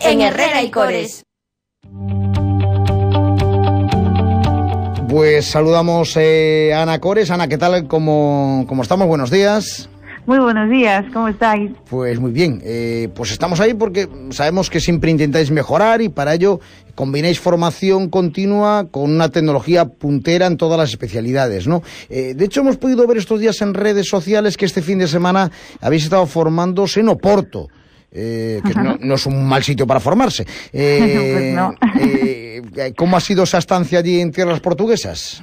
En Herrera y Cores. Pues saludamos eh, a Ana Cores. Ana, ¿qué tal? ¿Cómo, cómo estamos? Buenos días. Muy buenos días, ¿cómo estáis? Pues muy bien, eh, pues estamos ahí porque sabemos que siempre intentáis mejorar y para ello combináis formación continua con una tecnología puntera en todas las especialidades, ¿no? Eh, de hecho, hemos podido ver estos días en redes sociales que este fin de semana habéis estado formándose en Oporto. Eh, que no, no es un mal sitio para formarse. Eh, Pues no. eh, ¿Cómo ha sido esa estancia allí en tierras portuguesas?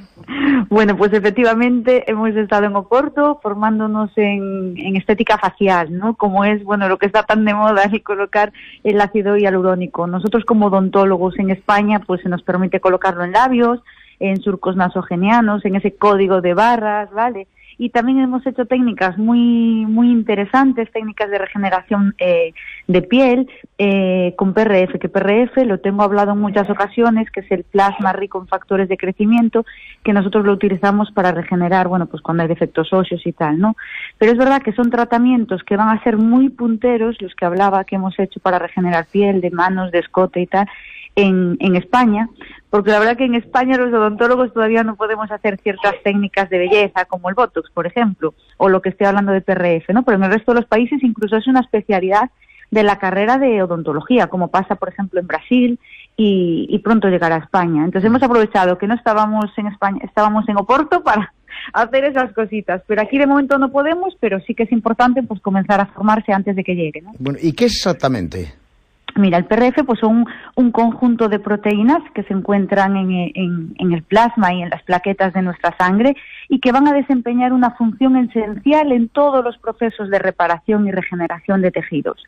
Bueno, pues efectivamente hemos estado en Oporto formándonos en, en estética facial, ¿no? Como es, bueno, lo que está tan de moda, el colocar el ácido hialurónico. Nosotros como odontólogos en España, pues se nos permite colocarlo en labios, en surcos nasogenianos, en ese código de barras, ¿vale? Y también hemos hecho técnicas muy muy interesantes, técnicas de regeneración eh, de piel eh, con PRF, que PRF lo tengo hablado en muchas ocasiones, que es el plasma rico en factores de crecimiento, que nosotros lo utilizamos para regenerar, bueno, pues cuando hay defectos óseos y tal, ¿no? Pero es verdad que son tratamientos que van a ser muy punteros, los que hablaba que hemos hecho para regenerar piel, de manos, de escote y tal, en, en España, porque la verdad que en España los odontólogos todavía no podemos hacer ciertas técnicas de belleza, como el Botox, por ejemplo, o lo que estoy hablando de PRF, ¿no? Pero en el resto de los países incluso es una especialidad de la carrera de odontología, como pasa, por ejemplo, en Brasil y, y pronto llegará a España. Entonces hemos aprovechado que no estábamos en España, estábamos en Oporto para hacer esas cositas. Pero aquí de momento no podemos, pero sí que es importante pues comenzar a formarse antes de que llegue, ¿no? Bueno, ¿y qué es exactamente? Mira, el PRF pues son un conjunto de proteínas que se encuentran en, en, en, el plasma y en las plaquetas de nuestra sangre y que van a desempeñar una función esencial en todos los procesos de reparación y regeneración de tejidos.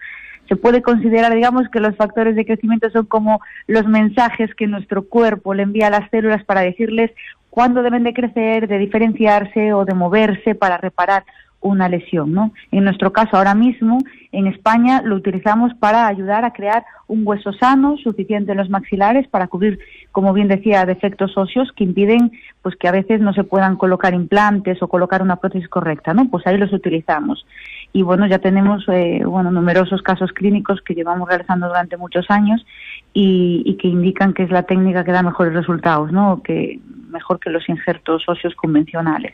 Se puede considerar, digamos, que los factores de crecimiento son como los mensajes que nuestro cuerpo le envía a las células para decirles cuándo deben de crecer, de diferenciarse o de moverse para reparar una lesión, ¿no? En nuestro caso, ahora mismo, en España lo utilizamos para ayudar a crear un hueso sano, suficiente en los maxilares, para cubrir, como bien decía, defectos óseos que impiden pues que a veces no se puedan colocar implantes o colocar una prótesis correcta, ¿no? Pues ahí los utilizamos. Y bueno, ya tenemos eh, bueno numerosos casos clínicos que llevamos realizando durante muchos años y, y que indican que es la técnica que da mejores resultados, ¿no? Que mejor que los injertos óseos convencionales.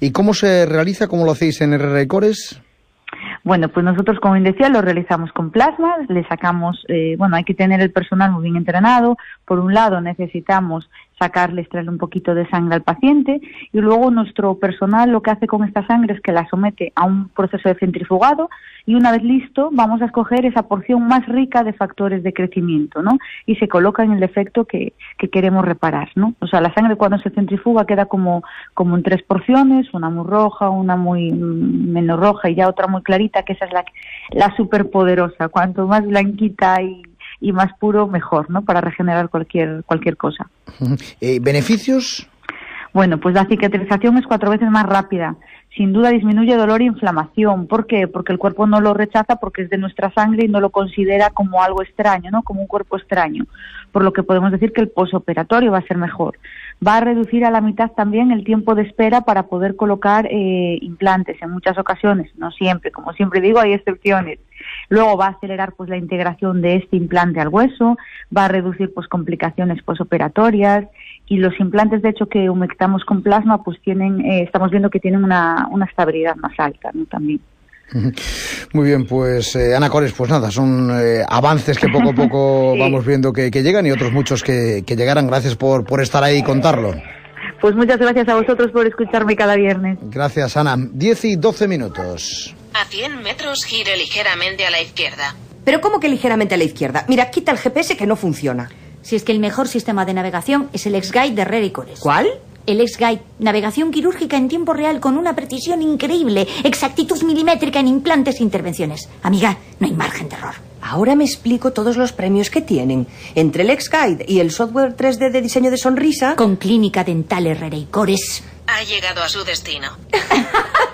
¿Y cómo se realiza? ¿Cómo lo hacéis en RR Cores? Bueno, pues nosotros, como bien decía, lo realizamos con plasma, le sacamos, eh, bueno, hay que tener el personal muy bien entrenado. Por un lado, necesitamos sacarle, extraerle un poquito de sangre al paciente y luego nuestro personal lo que hace con esta sangre es que la somete a un proceso de centrifugado y una vez listo vamos a escoger esa porción más rica de factores de crecimiento, ¿no? Y se coloca en el defecto que, que queremos reparar, ¿no? O sea, la sangre cuando se centrifuga queda como, como en tres porciones, una muy roja, una muy menos roja y ya otra muy clarita, que esa es la, la superpoderosa. Cuanto más blanquita y y más puro mejor, ¿no? Para regenerar cualquier cualquier cosa. Eh, ¿Beneficios? Bueno, pues la cicatrización es cuatro veces más rápida. Sin duda disminuye dolor e inflamación. ¿Por qué? Porque el cuerpo no lo rechaza porque es de nuestra sangre y no lo considera como algo extraño, ¿no? Como un cuerpo extraño. Por lo que podemos decir que el posoperatorio va a ser mejor. Va a reducir a la mitad también el tiempo de espera para poder colocar eh, implantes en muchas ocasiones, no siempre, como siempre digo, hay excepciones. Luego va a acelerar pues la integración de este implante al hueso, va a reducir pues complicaciones posoperatorias y los implantes de hecho que humectamos con plasma pues tienen, eh, estamos viendo que tienen una, una estabilidad más alta ¿no? también. Muy bien, pues eh, Ana Cores, pues nada, son eh, avances que poco a poco sí. vamos viendo que, que, llegan y otros muchos que, que llegarán. Gracias por, por estar ahí y contarlo. Pues muchas gracias a vosotros por escucharme cada viernes. Gracias, Ana. 10 y 12 minutos. A 100 metros gire ligeramente a la izquierda. ¿Pero cómo que ligeramente a la izquierda? Mira, quita el GPS que no funciona. Si es que el mejor sistema de navegación es el X-Guide de Cores. ¿Cuál? El X-Guide, navegación quirúrgica en tiempo real con una precisión increíble, exactitud milimétrica en implantes e intervenciones. Amiga, no hay margen de error. Ahora me explico todos los premios que tienen. Entre el X-Guide y el software 3D de diseño de sonrisa... Con Clínica Dental Herrera y Cores. Ha llegado a su destino.